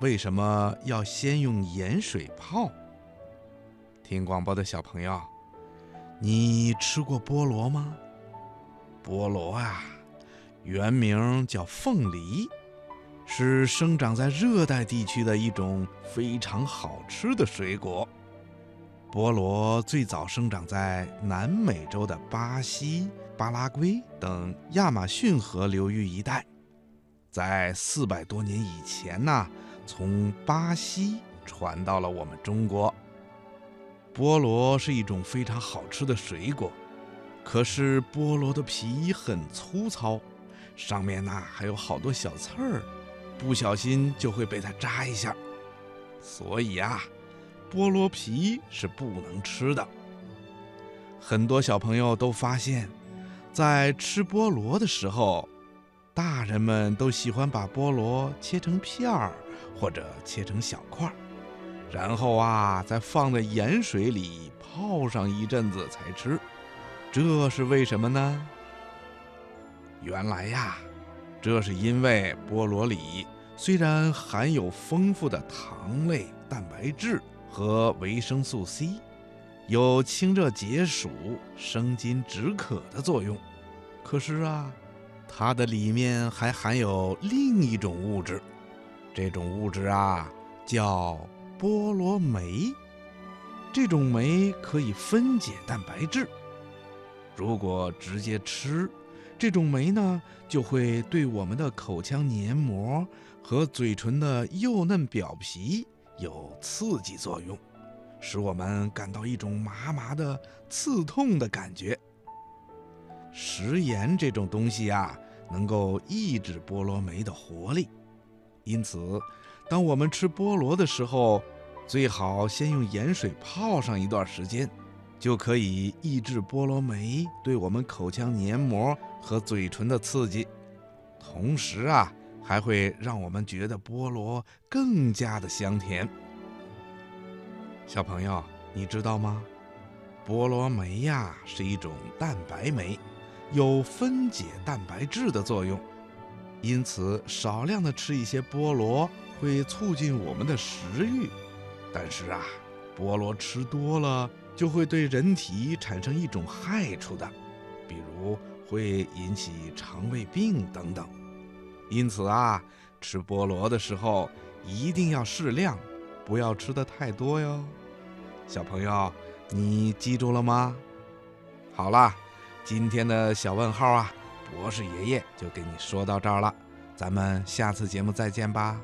为什么要先用盐水泡？听广播的小朋友，你吃过菠萝吗？菠萝啊，原名叫凤梨。是生长在热带地区的一种非常好吃的水果。菠萝最早生长在南美洲的巴西、巴拉圭等亚马逊河流域一带。在四百多年以前呢，从巴西传到了我们中国。菠萝是一种非常好吃的水果，可是菠萝的皮很粗糙，上面呢还有好多小刺儿。不小心就会被它扎一下，所以啊，菠萝皮是不能吃的。很多小朋友都发现，在吃菠萝的时候，大人们都喜欢把菠萝切成片儿或者切成小块儿，然后啊，再放在盐水里泡上一阵子才吃。这是为什么呢？原来呀。这是因为菠萝里虽然含有丰富的糖类、蛋白质和维生素 C，有清热解暑、生津止渴的作用，可是啊，它的里面还含有另一种物质，这种物质啊叫菠萝酶。这种酶可以分解蛋白质，如果直接吃。这种酶呢，就会对我们的口腔黏膜和嘴唇的幼嫩表皮有刺激作用，使我们感到一种麻麻的刺痛的感觉。食盐这种东西啊，能够抑制菠萝酶的活力，因此，当我们吃菠萝的时候，最好先用盐水泡上一段时间。就可以抑制菠萝酶对我们口腔黏膜和嘴唇的刺激，同时啊，还会让我们觉得菠萝更加的香甜。小朋友，你知道吗？菠萝酶呀是一种蛋白酶，有分解蛋白质的作用，因此少量的吃一些菠萝会促进我们的食欲。但是啊，菠萝吃多了。就会对人体产生一种害处的，比如会引起肠胃病等等。因此啊，吃菠萝的时候一定要适量，不要吃的太多哟。小朋友，你记住了吗？好了，今天的小问号啊，博士爷爷就给你说到这儿了，咱们下次节目再见吧。